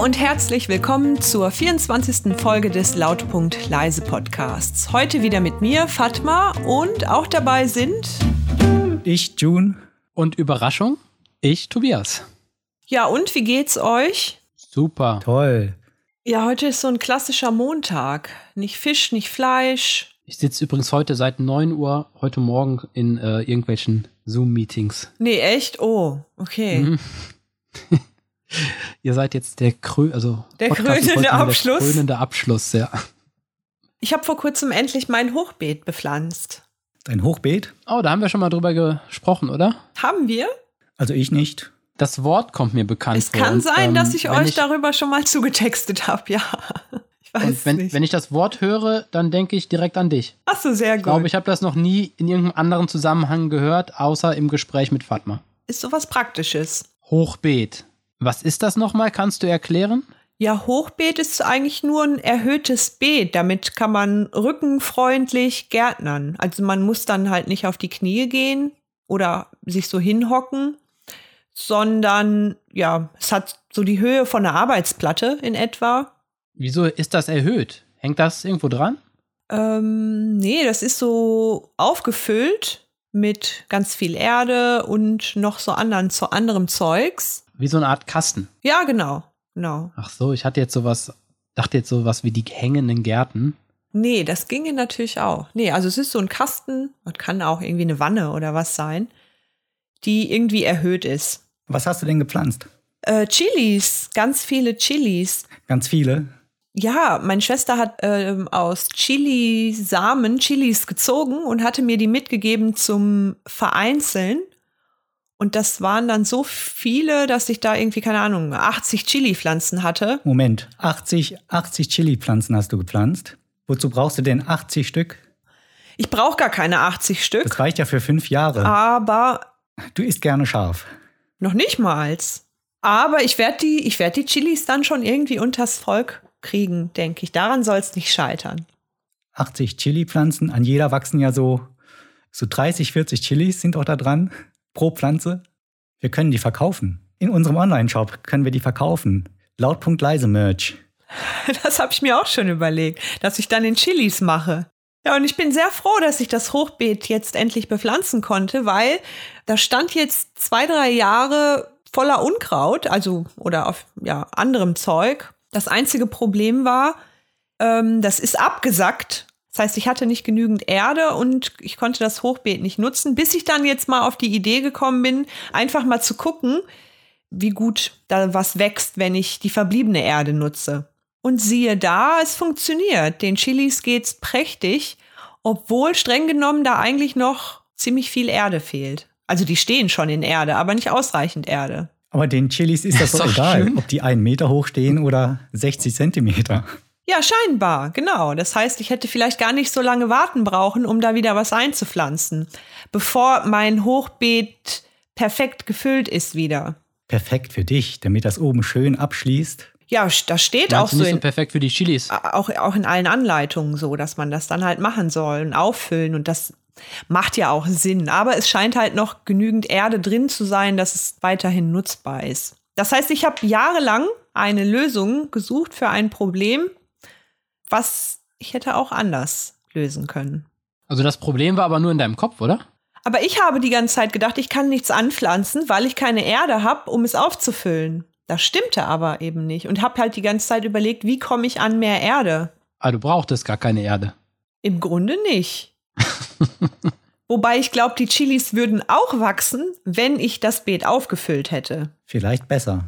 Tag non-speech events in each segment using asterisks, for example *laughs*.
und herzlich willkommen zur 24. Folge des Lautpunkt Leise Podcasts. Heute wieder mit mir, Fatma, und auch dabei sind ich, June. Und Überraschung, ich, Tobias. Ja, und wie geht's euch? Super. Toll. Ja, heute ist so ein klassischer Montag. Nicht Fisch, nicht Fleisch. Ich sitze übrigens heute seit 9 Uhr heute Morgen in äh, irgendwelchen Zoom-Meetings. Nee, echt? Oh, okay. Mhm. *laughs* *laughs* Ihr seid jetzt der Krö also der krönende Abschluss. Der krönende Abschluss, ja. Ich habe vor kurzem endlich mein Hochbeet bepflanzt. Dein Hochbeet? Oh, da haben wir schon mal drüber gesprochen, oder? Haben wir? Also ich nicht. Das Wort kommt mir bekannt es vor. Es kann und, sein, ähm, dass ich euch ich, darüber schon mal zugetextet habe, ja. *laughs* Ich weiß und wenn, nicht. wenn ich das Wort höre, dann denke ich direkt an dich. Ach so, sehr gut. Ich glaube, ich habe das noch nie in irgendeinem anderen Zusammenhang gehört, außer im Gespräch mit Fatma. Ist sowas Praktisches. Hochbeet. Was ist das nochmal? Kannst du erklären? Ja, Hochbeet ist eigentlich nur ein erhöhtes Beet. Damit kann man rückenfreundlich gärtnern. Also man muss dann halt nicht auf die Knie gehen oder sich so hinhocken, sondern ja, es hat so die Höhe von einer Arbeitsplatte in etwa. Wieso ist das erhöht? Hängt das irgendwo dran? Ähm, nee, das ist so aufgefüllt mit ganz viel Erde und noch so anderen, so anderem Zeugs. Wie so eine Art Kasten. Ja, genau. genau. Ach so, ich hatte jetzt sowas, dachte jetzt sowas wie die hängenden Gärten. Nee, das ginge natürlich auch. Nee, also es ist so ein Kasten, das kann auch irgendwie eine Wanne oder was sein, die irgendwie erhöht ist. Was hast du denn gepflanzt? Äh, Chilis, ganz viele Chilis. Ganz viele? Ja, meine Schwester hat ähm, aus Chili-Samen Chilis gezogen und hatte mir die mitgegeben zum Vereinzeln. Und das waren dann so viele, dass ich da irgendwie, keine Ahnung, 80 Chili-Pflanzen hatte. Moment, 80, 80 Chili-Pflanzen hast du gepflanzt? Wozu brauchst du denn 80 Stück? Ich brauche gar keine 80 Stück. Das reicht ja für fünf Jahre. Aber. Du isst gerne scharf. Noch nicht mal. Aber ich werde die, ich werd die Chilis dann schon irgendwie unters Volk kriegen, denke ich. Daran soll es nicht scheitern. 80 Chili-Pflanzen, an jeder wachsen ja so, so 30, 40 Chilis sind auch da dran pro Pflanze. Wir können die verkaufen. In unserem Online-Shop können wir die verkaufen. Lautpunkt leise Merch. *laughs* Das habe ich mir auch schon überlegt, dass ich dann in Chilis mache. Ja, und ich bin sehr froh, dass ich das Hochbeet jetzt endlich bepflanzen konnte, weil da stand jetzt zwei, drei Jahre voller Unkraut, also oder auf ja, anderem Zeug. Das einzige Problem war, ähm, das ist abgesackt das heißt, ich hatte nicht genügend Erde und ich konnte das Hochbeet nicht nutzen, bis ich dann jetzt mal auf die Idee gekommen bin, einfach mal zu gucken, wie gut da was wächst, wenn ich die verbliebene Erde nutze. Und siehe da, es funktioniert. Den Chilis geht's prächtig, obwohl streng genommen da eigentlich noch ziemlich viel Erde fehlt. Also die stehen schon in Erde, aber nicht ausreichend Erde. Aber den Chilis ist *laughs* das, das doch egal, schön. ob die einen Meter hoch stehen oder 60 Zentimeter. Ja, scheinbar, genau. Das heißt, ich hätte vielleicht gar nicht so lange warten brauchen, um da wieder was einzupflanzen, bevor mein Hochbeet perfekt gefüllt ist wieder. Perfekt für dich, damit das oben schön abschließt. Ja, das steht Meinst auch so. Nicht so perfekt für die Chilis. Auch, auch in allen Anleitungen so, dass man das dann halt machen soll und auffüllen und das macht ja auch Sinn. Aber es scheint halt noch genügend Erde drin zu sein, dass es weiterhin nutzbar ist. Das heißt, ich habe jahrelang eine Lösung gesucht für ein Problem, was ich hätte auch anders lösen können. Also das Problem war aber nur in deinem Kopf, oder? Aber ich habe die ganze Zeit gedacht, ich kann nichts anpflanzen, weil ich keine Erde habe, um es aufzufüllen. Das stimmte aber eben nicht und habe halt die ganze Zeit überlegt, wie komme ich an mehr Erde? Ah, du brauchtest gar keine Erde. Im Grunde nicht. *laughs* Wobei ich glaube, die Chilis würden auch wachsen, wenn ich das Beet aufgefüllt hätte. Vielleicht besser.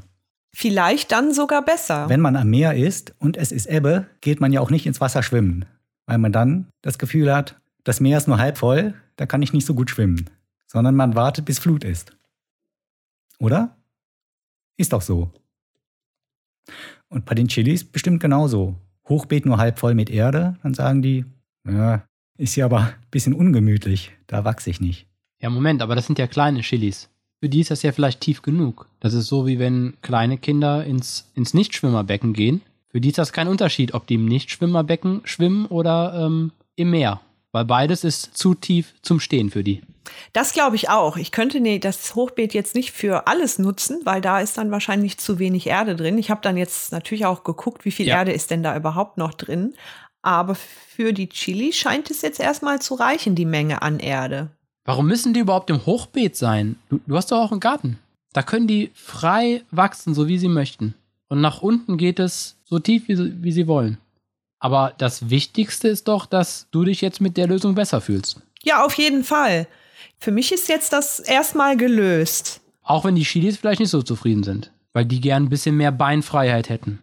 Vielleicht dann sogar besser. Wenn man am Meer ist und es ist Ebbe, geht man ja auch nicht ins Wasser schwimmen, weil man dann das Gefühl hat, das Meer ist nur halb voll, da kann ich nicht so gut schwimmen, sondern man wartet, bis Flut ist. Oder? Ist doch so. Und bei den Chilis bestimmt genauso. Hochbeet nur halb voll mit Erde, dann sagen die, ja, ist ja aber ein bisschen ungemütlich, da wachse ich nicht. Ja, Moment, aber das sind ja kleine Chilis für die ist das ja vielleicht tief genug. Das ist so, wie wenn kleine Kinder ins, ins Nichtschwimmerbecken gehen. Für die ist das kein Unterschied, ob die im Nichtschwimmerbecken schwimmen oder ähm, im Meer. Weil beides ist zu tief zum Stehen für die. Das glaube ich auch. Ich könnte nee, das Hochbeet jetzt nicht für alles nutzen, weil da ist dann wahrscheinlich zu wenig Erde drin. Ich habe dann jetzt natürlich auch geguckt, wie viel Ja. Erde ist denn da überhaupt noch drin. Aber für die Chili scheint es jetzt erstmal zu reichen, die Menge an Erde. Warum müssen die überhaupt im Hochbeet sein? Du, du hast doch auch einen Garten. Da können die frei wachsen, so wie sie möchten. Und nach unten geht es so tief, wie, sie- wie sie wollen. Aber das Wichtigste ist doch, dass du dich jetzt mit der Lösung besser fühlst. Ja, auf jeden Fall. Für mich ist jetzt das erstmal gelöst. Auch wenn die Chilis vielleicht nicht so zufrieden sind, weil die gern ein bisschen mehr Beinfreiheit hätten.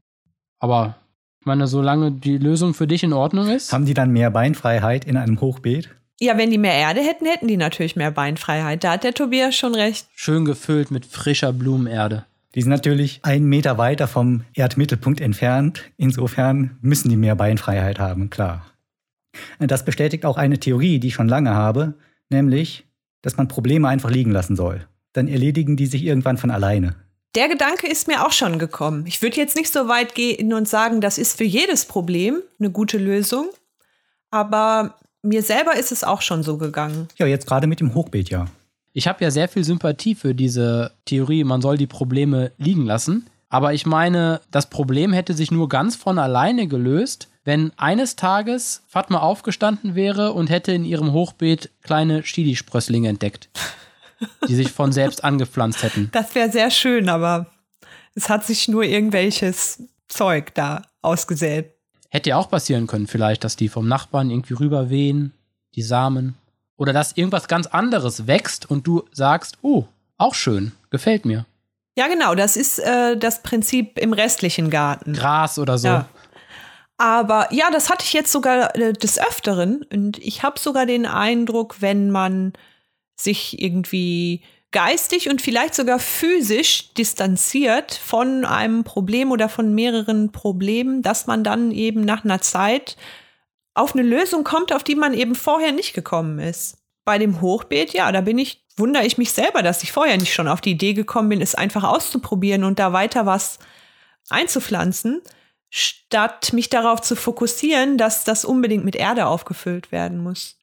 Aber ich meine, solange die Lösung für dich in Ordnung ist, Haben die dann mehr Beinfreiheit in einem Hochbeet? Ja, wenn die mehr Erde hätten, hätten die natürlich mehr Beinfreiheit. Da hat der Tobias schon recht. schön gefüllt mit frischer Blumenerde. Die sind natürlich einen Meter weiter vom Erdmittelpunkt entfernt. Insofern müssen die mehr Beinfreiheit haben, klar. Das bestätigt auch eine Theorie, die ich schon lange habe, nämlich, dass man Probleme einfach liegen lassen soll. Dann erledigen die sich irgendwann von alleine. Der Gedanke ist mir auch schon gekommen. Ich würde jetzt nicht so weit gehen und sagen, das ist für jedes Problem eine gute Lösung. Aber mir selber ist es auch schon so gegangen. Ja, jetzt gerade mit dem Hochbeet, ja. Ich habe ja sehr viel Sympathie für diese Theorie, man soll die Probleme liegen lassen. Aber ich meine, das Problem hätte sich nur ganz von alleine gelöst, wenn eines Tages Fatma aufgestanden wäre und hätte in ihrem Hochbeet kleine Chili-Sprösslinge entdeckt, *laughs* die sich von selbst angepflanzt hätten. Das wäre sehr schön, aber es hat sich nur irgendwelches Zeug da ausgesät. Hätte ja auch passieren können, vielleicht, dass die vom Nachbarn irgendwie rüber wehen, die Samen. Oder dass irgendwas ganz anderes wächst und du sagst, oh, auch schön, gefällt mir. Ja, genau, das ist äh, das Prinzip im restlichen Garten. Gras oder so. Ja. Aber ja, das hatte ich jetzt sogar äh, des Öfteren. Und ich habe sogar den Eindruck, wenn man sich irgendwie geistig und vielleicht sogar physisch distanziert von einem Problem oder von mehreren Problemen, dass man dann eben nach einer Zeit auf eine Lösung kommt, auf die man eben vorher nicht gekommen ist. Bei dem Hochbeet, ja, da bin ich, wundere ich mich selber, dass ich vorher nicht schon auf die Idee gekommen bin, es einfach auszuprobieren und da weiter was einzupflanzen, statt mich darauf zu fokussieren, dass das unbedingt mit Erde aufgefüllt werden muss.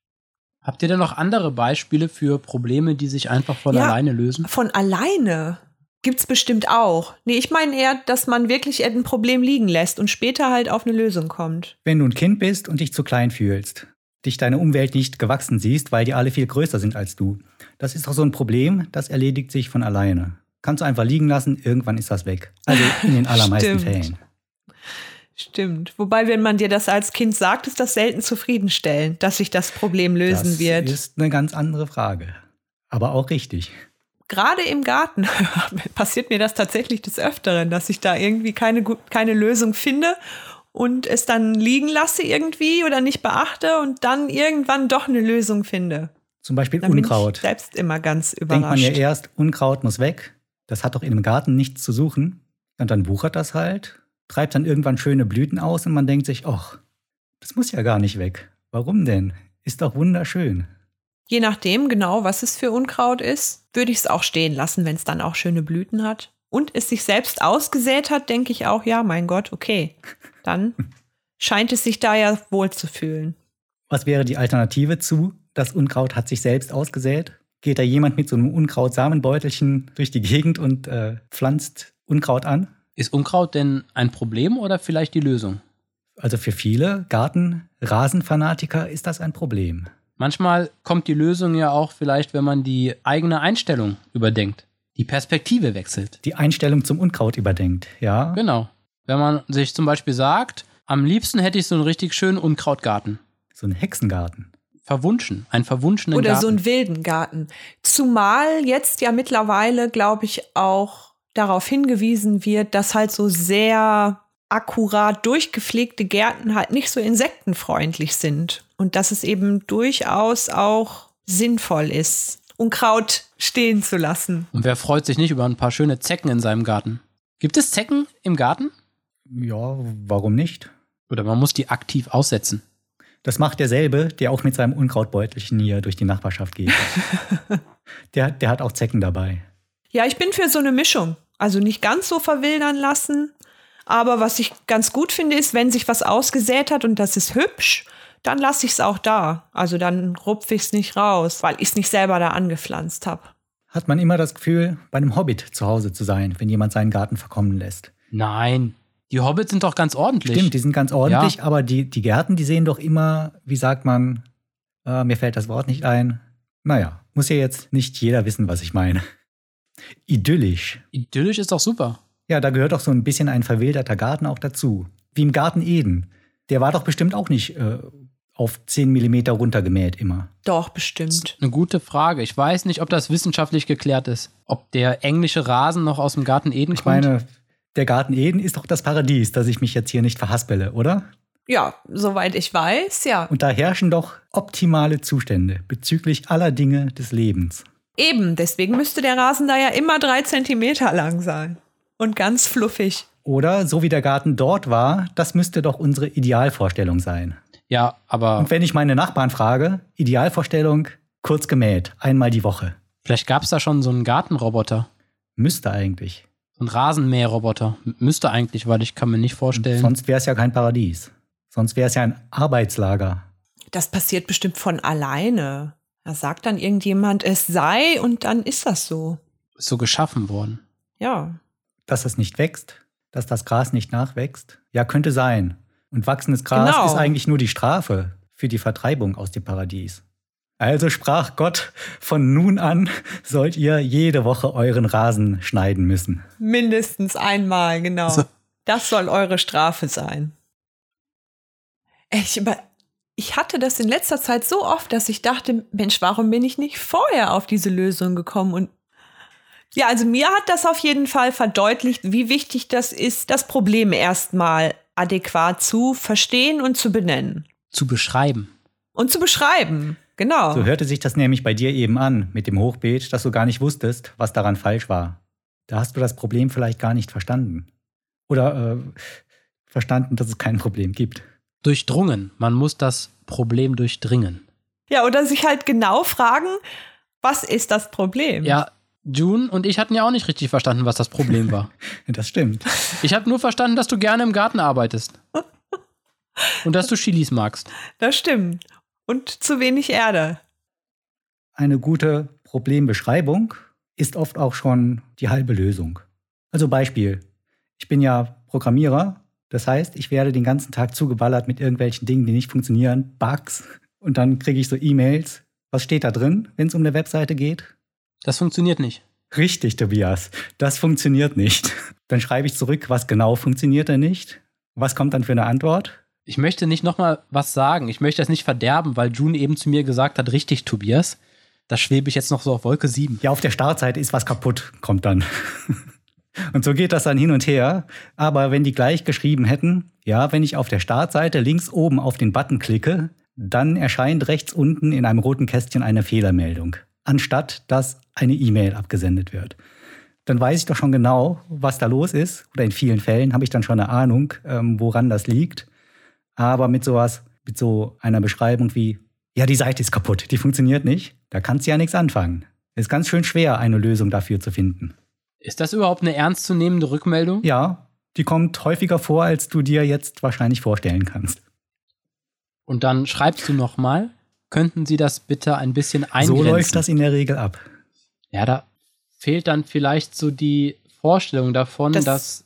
Habt ihr denn noch andere Beispiele für Probleme, die sich einfach von Ja. alleine lösen? Von alleine gibt's bestimmt auch. Nee, ich meine eher, dass man wirklich ein Problem liegen lässt und später halt auf eine Lösung kommt. Wenn du ein Kind bist und dich zu klein fühlst, dich deine Umwelt nicht gewachsen siehst, weil die alle viel größer sind als du, das ist doch so ein Problem, das erledigt sich von alleine. Kannst du einfach liegen lassen, irgendwann ist das weg. Also in den *laughs* allermeisten. Fällen. Stimmt. Wobei, wenn man dir das als Kind sagt, ist das selten zufriedenstellend, dass sich das Problem lösen das wird. ist eine ganz andere Frage. Aber auch richtig. Gerade im Garten *laughs* passiert mir das tatsächlich des Öfteren, dass ich da irgendwie keine, keine Lösung finde und es dann liegen lasse irgendwie oder nicht beachte und dann irgendwann doch eine Lösung finde. Zum Beispiel Dann Unkraut. ich selbst immer ganz Denkt man überrascht. ja erst, Unkraut muss weg. Das hat doch in einem Garten nichts zu suchen. Und dann wuchert das halt, treibt dann irgendwann schöne Blüten aus und man denkt sich, ach, das muss ja gar nicht weg. Warum denn? Ist doch wunderschön. Je nachdem genau, was es für Unkraut ist, würde ich es auch stehen lassen, wenn es dann auch schöne Blüten hat. Und es sich selbst ausgesät hat, denke ich auch, ja, mein Gott, okay. Dann *laughs* scheint es sich da ja wohl zu fühlen. Was wäre die Alternative zu? Das Unkraut hat sich selbst ausgesät. Geht da jemand mit so einem Unkraut-Samenbeutelchen durch die Gegend und äh, pflanzt Unkraut an? Ist Unkraut denn ein Problem oder vielleicht die Lösung? Also für viele Garten-Rasenfanatiker ist das ein Problem. Manchmal kommt die Lösung ja auch vielleicht, wenn man die eigene Einstellung überdenkt, die Perspektive wechselt. Die Einstellung zum Unkraut überdenkt, ja? Genau. Wenn man sich zum Beispiel sagt, am liebsten hätte ich so einen richtig schönen Unkrautgarten. So ein Hexengarten. Verwunschen, einen verwunschenen Oder Garten. so einen wilden Garten. Zumal jetzt ja mittlerweile, glaube ich, auch darauf hingewiesen wird, dass halt so sehr akkurat durchgepflegte Gärten halt nicht so insektenfreundlich sind. Und dass es eben durchaus auch sinnvoll ist, Unkraut stehen zu lassen. Und wer freut sich nicht über ein paar schöne Zecken in seinem Garten? Gibt es Zecken im Garten? Ja, warum nicht? Oder man muss die aktiv aussetzen? Das macht derselbe, der auch mit seinem Unkrautbeutelchen hier durch die Nachbarschaft geht. *laughs* der, der hat auch Zecken dabei. Ja, ich bin für so eine Mischung. Also nicht ganz so verwildern lassen. Aber was ich ganz gut finde, ist, wenn sich was ausgesät hat und das ist hübsch, dann lasse ich es auch da. Also dann rupfe ich es nicht raus, weil ich es nicht selber da angepflanzt habe. Hat man immer das Gefühl, bei einem Hobbit zu Hause zu sein, wenn jemand seinen Garten verkommen lässt? Nein, die Hobbits sind doch ganz ordentlich. Stimmt, die sind ganz ordentlich, Ja. aber die, die Gärten, die sehen doch immer, wie sagt man, äh, mir fällt das Wort nicht ein. Naja, muss ja jetzt nicht jeder wissen, was ich meine. Idyllisch. Idyllisch ist doch super. Ja, da gehört doch so ein bisschen ein verwilderter Garten auch dazu. Wie im Garten Eden. Der war doch bestimmt auch nicht äh, auf 10 Millimeter runtergemäht immer. Doch, bestimmt. Eine gute Frage. Ich weiß nicht, ob das wissenschaftlich geklärt ist. Ob der englische Rasen noch aus dem Garten Eden Ich kommt. meine, der Garten Eden ist doch das Paradies, dass ich mich jetzt hier nicht verhaspele, oder? Ja, soweit ich weiß, ja. Und da herrschen doch optimale Zustände bezüglich aller Dinge des Lebens. Eben, deswegen müsste der Rasen da ja immer drei Zentimeter lang sein. Und ganz fluffig. Oder so wie der Garten dort war, das müsste doch unsere Idealvorstellung sein. ja, aber Und wenn ich meine Nachbarn frage, Idealvorstellung, kurz gemäht, einmal die Woche. vielleicht gab es da schon so einen Gartenroboter. Müsste eigentlich. So einen Rasenmäherroboter. Müsste eigentlich, weil ich kann mir nicht vorstellen. Sonst wäre es ja kein Paradies. Sonst wäre es ja ein Arbeitslager. Das passiert bestimmt von alleine. Da sagt dann irgendjemand, es sei und dann ist das so. so geschaffen worden. Ja. Dass es nicht wächst, dass das Gras nicht nachwächst. Ja, könnte sein. Und wachsendes Gras Genau. ist eigentlich nur die Strafe für die Vertreibung aus dem Paradies. Also sprach Gott, von nun an sollt ihr jede Woche euren Rasen schneiden müssen. Mindestens einmal, genau. So. Das soll eure Strafe sein. Ich, über, ich hatte das in letzter Zeit so oft, dass ich dachte, Mensch, warum bin ich nicht vorher auf diese Lösung gekommen? Und ja, also mir hat das auf jeden Fall verdeutlicht, wie wichtig das ist, das Problem erstmal adäquat zu verstehen und zu benennen. Zu beschreiben. Und zu beschreiben. Genau. So hörte sich das nämlich bei dir eben an mit dem Hochbeet, dass du gar nicht wusstest, was daran falsch war. Da hast du das Problem vielleicht gar nicht verstanden. Oder äh, verstanden, dass es kein Problem gibt. Durchdrungen. Man muss das Problem durchdringen. Ja, oder sich halt genau fragen, was ist das Problem? Ja, June und ich hatten ja auch nicht richtig verstanden, was das Problem war. *laughs* Das stimmt. Ich habe nur verstanden, dass du gerne im Garten arbeitest. Und dass du Chilis magst. Das stimmt. Und zu wenig Erde. Eine gute Problembeschreibung ist oft auch schon die halbe Lösung. Also Beispiel. Ich bin ja Programmierer. Das heißt, ich werde den ganzen Tag zugeballert mit irgendwelchen Dingen, die nicht funktionieren, Bugs. Und dann kriege ich so E-Mails. Was steht da drin, wenn es um eine Webseite geht? Das funktioniert nicht. Richtig, Tobias. Das funktioniert nicht. Dann schreibe ich zurück, was genau funktioniert denn nicht? Was kommt dann für eine Antwort? Ich möchte nicht nochmal was sagen. Ich möchte das nicht verderben, weil June eben zu mir gesagt hat, richtig, Tobias. Da schwebe ich jetzt noch so auf Wolke 7. Ja, auf der Startseite ist was kaputt, kommt dann. *laughs* Und so geht das dann hin und her. Aber wenn die gleich geschrieben hätten, ja, wenn ich auf der Startseite links oben auf den Button klicke, dann erscheint rechts unten in einem roten Kästchen eine Fehlermeldung, anstatt dass eine E-Mail abgesendet wird. Dann weiß ich doch schon genau, was da los ist. Oder in vielen Fällen habe ich dann schon eine Ahnung, ähm, woran das liegt. Aber mit sowas, mit so einer Beschreibung wie, ja, die Seite ist kaputt, die funktioniert nicht, da kannst du ja nichts anfangen. Ist ganz schön schwer, eine Lösung dafür zu finden. Ist das überhaupt eine ernstzunehmende Rückmeldung? Ja, die kommt häufiger vor, als du dir jetzt wahrscheinlich vorstellen kannst. Und dann schreibst du nochmal, könnten Sie das bitte ein bisschen eingrenzen? So läuft das in der Regel ab. Ja, da fehlt dann vielleicht so die Vorstellung davon, Das- dass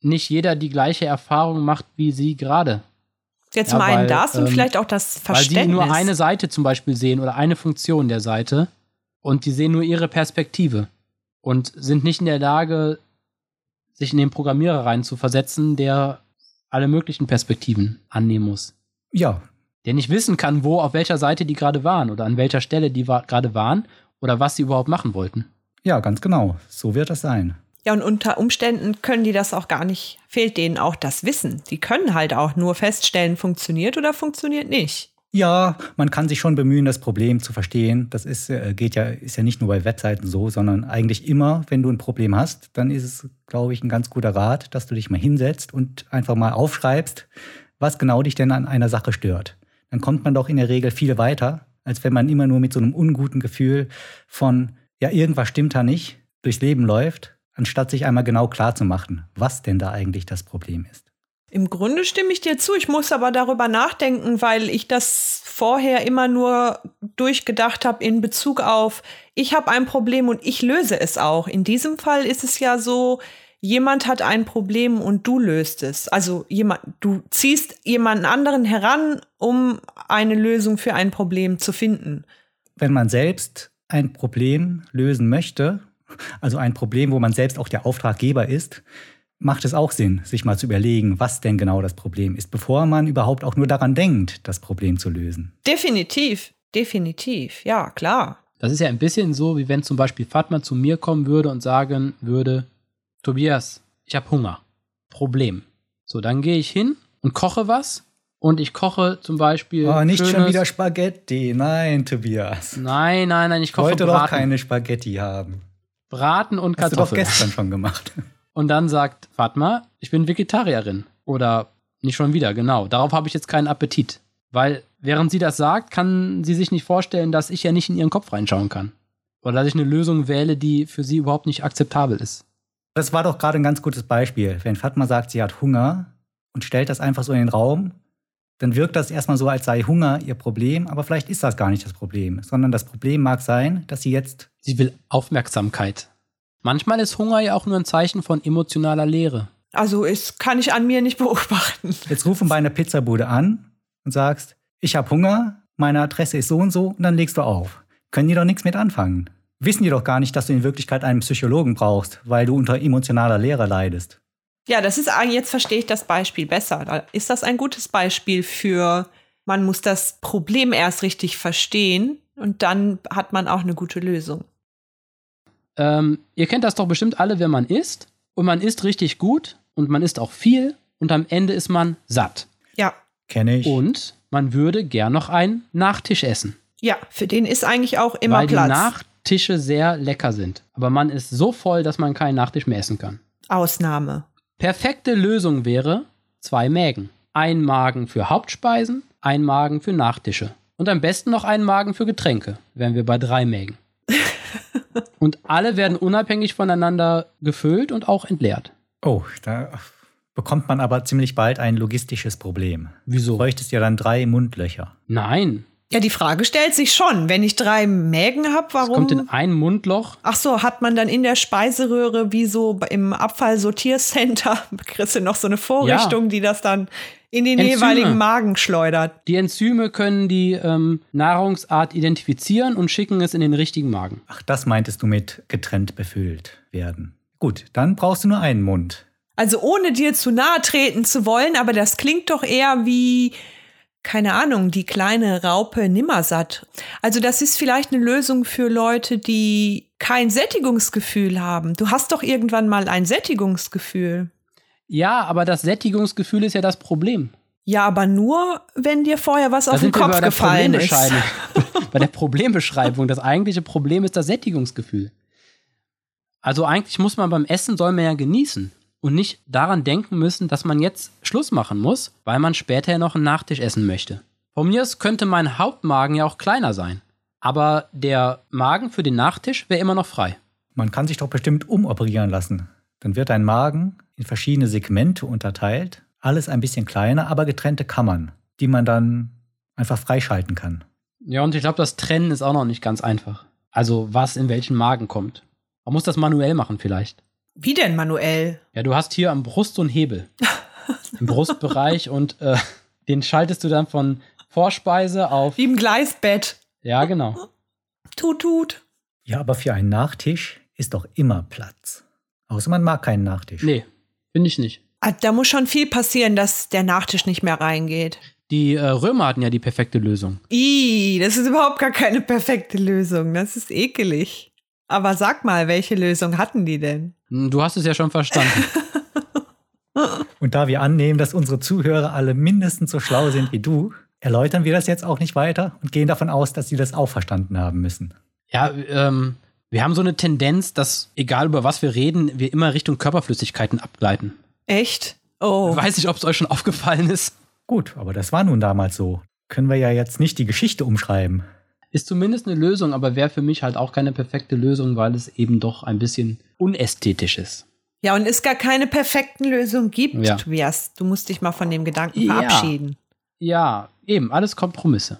nicht jeder die gleiche Erfahrung macht wie Sie gerade. Jetzt Ja, meinen weil, das und ähm, vielleicht auch das Weil Sie Verständnis. nur eine Seite zum Beispiel sehen oder eine Funktion der Seite und die sehen nur ihre Perspektive und sind nicht in der Lage, sich in den Programmierer rein zu versetzen, der alle möglichen Perspektiven annehmen muss. Ja, Der nicht wissen kann, wo, auf welcher Seite die gerade waren oder an welcher Stelle die wa gerade waren oder was sie überhaupt machen wollten. ja, ganz genau. So wird das sein. Ja, und unter Umständen können die das auch gar nicht, fehlt denen auch das Wissen. Die können halt auch nur feststellen, funktioniert oder funktioniert nicht. Ja, man kann sich schon bemühen, das Problem zu verstehen. Das ist, äh, geht ja, ist ja nicht nur bei Webseiten so, sondern eigentlich immer, wenn du ein Problem hast, dann ist es, glaube ich, ein ganz guter Rat, dass du dich mal hinsetzt und einfach mal aufschreibst, was genau dich denn an einer Sache stört. Dann kommt man doch in der Regel viel weiter, als wenn man immer nur mit so einem unguten Gefühl von, ja, irgendwas stimmt da nicht, durchs Leben läuft, anstatt sich einmal genau klar zu machen, was denn da eigentlich das Problem ist. Im Grunde stimme ich dir zu. Ich muss aber darüber nachdenken, weil ich das vorher immer nur durchgedacht habe in Bezug auf, ich habe ein Problem und ich löse es auch. In diesem Fall ist es ja so, jemand hat ein Problem und du löst es. Also jemand, du ziehst jemanden anderen heran, um eine Lösung für ein Problem zu finden. Wenn man selbst ein Problem lösen möchte, also ein Problem, wo man selbst auch der Auftraggeber ist, macht es auch Sinn, sich mal zu überlegen, was denn genau das Problem ist, bevor man überhaupt auch nur daran denkt, das Problem zu lösen. Definitiv, definitiv, ja, klar. Das ist ja ein bisschen so, wie wenn zum Beispiel Fatma zu mir kommen würde und sagen würde, Tobias, ich habe Hunger. Problem. So, dann gehe ich hin und koche was. Und ich koche zum Beispiel. Oh, nicht schönes, schon wieder Spaghetti. Nein, Tobias. Nein, nein, nein, ich Ich koche wollte Braten. doch keine Spaghetti haben. Braten und Hast du doch Kartoffeln. gestern schon gemacht. *laughs* Und dann sagt Fatma, ich bin Vegetarierin. Oder nicht schon wieder, genau. Darauf habe ich jetzt keinen Appetit. Weil während sie das sagt, kann sie sich nicht vorstellen, dass ich ja nicht in ihren Kopf reinschauen kann. Oder dass ich eine Lösung wähle, die für sie überhaupt nicht akzeptabel ist. Das war doch gerade ein ganz gutes Beispiel. Wenn Fatma sagt, sie hat Hunger und stellt das einfach so in den Raum, dann wirkt das erstmal so, als sei Hunger ihr Problem, aber vielleicht ist das gar nicht das Problem, sondern das Problem mag sein, dass sie jetzt Sie will Aufmerksamkeit. Manchmal ist Hunger ja auch nur ein Zeichen von emotionaler Leere. Also ist, kann ich an mir nicht beobachten. Jetzt rufen bei einer Pizzabude an und sagst, ich habe Hunger, meine Adresse ist so und so und dann legst du auf. Können die doch nichts mit anfangen. Wissen die doch gar nicht, dass du in Wirklichkeit einen Psychologen brauchst, weil du unter emotionaler Leere leidest. Ja, das ist eigentlich, jetzt verstehe ich das Beispiel besser. Ist das ein gutes Beispiel für, man muss das Problem erst richtig verstehen und dann hat man auch eine gute Lösung. Ähm, ihr kennt das doch bestimmt alle, wenn man isst. Und man isst richtig gut und man isst auch viel und am Ende ist man satt. Ja, Kenne ich. Und man würde gern noch einen Nachtisch essen. ja, für den ist eigentlich auch immer weil Platz. die Nachtische sehr lecker sind. Aber man ist so voll, dass man keinen Nachtisch mehr essen kann. Ausnahme. Perfekte Lösung wäre zwei Mägen. Ein Magen für Hauptspeisen, ein Magen für Nachtische. Und am besten noch einen Magen für Getränke, wären wir bei drei Mägen. Und alle werden unabhängig voneinander gefüllt und auch entleert. Oh, da bekommt man aber ziemlich bald ein logistisches Problem. Du Wieso? bräuchtest ja dann drei Mundlöcher. Nein. Ja, die Frage stellt sich schon, wenn ich drei Mägen habe, Es kommt in warum? ein Mundloch. Ach so, hat man dann in der Speiseröhre wie so im Abfallsortiercenter *laughs* kriegst du noch so eine Vorrichtung, die das dann in den Enzyme. jeweiligen Magen schleudert. Die Enzyme können die ähm, Nahrungsart identifizieren und schicken es in den richtigen Magen. Ach, das meintest du mit getrennt befüllt werden. Gut, dann brauchst du nur einen Mund. Also ohne dir zu nahe treten zu wollen, aber das klingt doch eher wie, keine Ahnung, die kleine Raupe Nimmersatt. Also das ist vielleicht eine Lösung für Leute, die kein Sättigungsgefühl haben. Du hast doch irgendwann mal ein Sättigungsgefühl. Ja, aber das Sättigungsgefühl ist ja das Problem. Ja, aber nur, wenn dir vorher was auf den Kopf bei der gefallen ist. Problembeschreibung. *laughs* bei der Problembeschreibung. Das eigentliche Problem ist das Sättigungsgefühl. Also eigentlich muss man beim Essen, soll man ja genießen und nicht daran denken müssen, dass man jetzt Schluss machen muss, weil man später ja noch einen Nachtisch essen möchte. Von mir aus könnte mein Hauptmagen ja auch kleiner sein. Aber der Magen für den Nachtisch wäre immer noch frei. Man kann sich doch bestimmt umoperieren lassen. Dann wird dein Magen in verschiedene Segmente unterteilt. Alles ein bisschen kleiner, aber getrennte Kammern, die man dann einfach freischalten kann. Ja, und ich glaube, das Trennen ist auch noch nicht ganz einfach. Also, was in welchen Magen kommt. Man muss das manuell machen, vielleicht. Wie denn manuell? Ja, du hast hier am Brust so einen Hebel. *laughs* Im Brustbereich und äh, den schaltest du dann von Vorspeise auf. Wie im Gleisbett. Ja, genau. Tut, tut. Ja, aber für einen Nachtisch ist doch immer Platz. Außer man mag keinen Nachtisch. Nee, finde ich nicht. Ah, Da muss schon viel passieren, dass der Nachtisch nicht mehr reingeht. Die äh, Römer hatten ja die perfekte Lösung. Ih, das ist überhaupt gar keine perfekte Lösung. Das ist ekelig. Aber sag mal, welche Lösung hatten die denn? Hm, Du hast es ja schon verstanden. *laughs* Und da wir annehmen, dass unsere Zuhörer alle mindestens so schlau sind wie du, erläutern wir das jetzt auch nicht weiter und gehen davon aus, dass sie das auch verstanden haben müssen. ja, ähm, wir haben so eine Tendenz, dass egal über was wir reden, wir immer Richtung Körperflüssigkeiten abgleiten. Echt? Oh. Weiß nicht, ob es euch schon aufgefallen ist. Gut, aber das war nun damals so. Können wir ja jetzt nicht die Geschichte umschreiben. Ist zumindest eine Lösung, aber wäre für mich halt auch keine perfekte Lösung, weil es eben doch ein bisschen unästhetisch ist. Ja, und es gar keine perfekten Lösungen gibt, Ja. Tobias. Du musst dich mal von dem Gedanken Ja. verabschieden. Ja, eben, alles Kompromisse.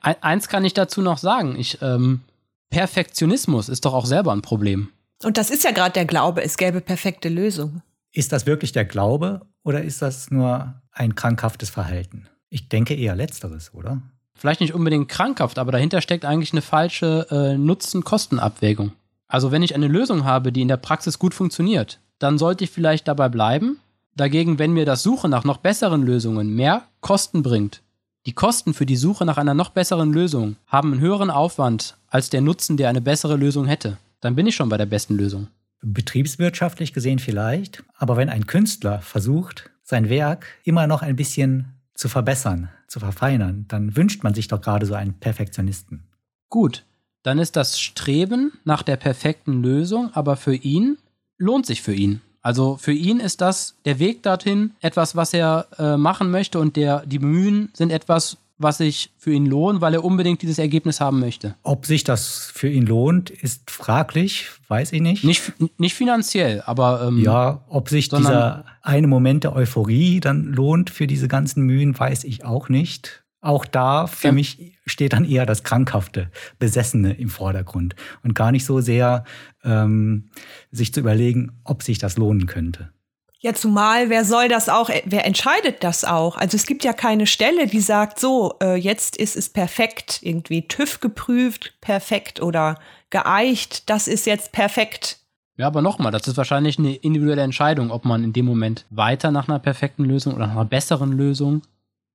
Ein, eins kann ich dazu noch sagen. Ich, ähm, Perfektionismus ist doch auch selber ein Problem. Und das ist ja gerade der Glaube, es gäbe perfekte Lösungen. Ist das wirklich der Glaube oder ist das nur ein krankhaftes Verhalten? Ich denke eher letzteres, oder? Vielleicht nicht unbedingt krankhaft, aber dahinter steckt eigentlich eine falsche äh, Nutzen-Kosten-Abwägung. Also wenn ich eine Lösung habe, die in der Praxis gut funktioniert, dann sollte ich vielleicht dabei bleiben. Dagegen, wenn mir das Suche nach noch besseren Lösungen mehr Kosten bringt, die Kosten für die Suche nach einer noch besseren Lösung haben einen höheren Aufwand als der Nutzen, der eine bessere Lösung hätte, dann bin ich schon bei der besten Lösung. Betriebswirtschaftlich gesehen vielleicht, aber wenn ein Künstler versucht, sein Werk immer noch ein bisschen zu verbessern, zu verfeinern, dann wünscht man sich doch gerade so einen Perfektionisten. Gut, dann ist das Streben nach der perfekten Lösung, aber für ihn lohnt sich für ihn. Also für ihn ist das der Weg dorthin etwas, was er äh, machen möchte und der, die Mühen sind etwas, was sich für ihn lohnt, weil er unbedingt dieses Ergebnis haben möchte. Ob sich das für ihn lohnt, ist fraglich, weiß ich nicht. Nicht, nicht finanziell, aber ähm, Ja, ob sich dieser eine Moment der Euphorie dann lohnt für diese ganzen Mühen, weiß ich auch nicht. Auch da für Ja. mich steht dann eher das Krankhafte, Besessene im Vordergrund und gar nicht so sehr ähm, sich zu überlegen, ob sich das lohnen könnte. Ja, zumal, wer soll das auch, wer entscheidet das auch? Also es gibt ja keine Stelle, die sagt, so, äh, jetzt ist es perfekt, irgendwie TÜV geprüft, perfekt oder geeicht, das ist jetzt perfekt. Ja, aber nochmal, das ist wahrscheinlich eine individuelle Entscheidung, ob man in dem Moment weiter nach einer perfekten Lösung oder nach einer besseren Lösung,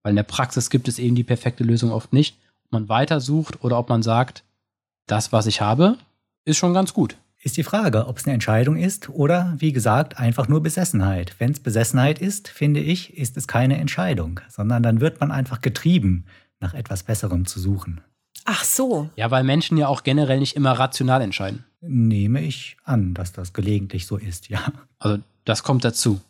weil in der Praxis gibt es eben die perfekte Lösung oft nicht, ob man weiter sucht oder ob man sagt, das, was ich habe, ist schon ganz gut. Ist die Frage, ob es eine Entscheidung ist oder, wie gesagt, einfach nur Besessenheit. Wenn es Besessenheit ist, finde ich, ist es keine Entscheidung, sondern dann wird man einfach getrieben, nach etwas Besserem zu suchen. Ach so. Ja, weil Menschen ja auch generell nicht immer rational entscheiden. Nehme ich an, dass das gelegentlich so ist, ja. Also das kommt dazu.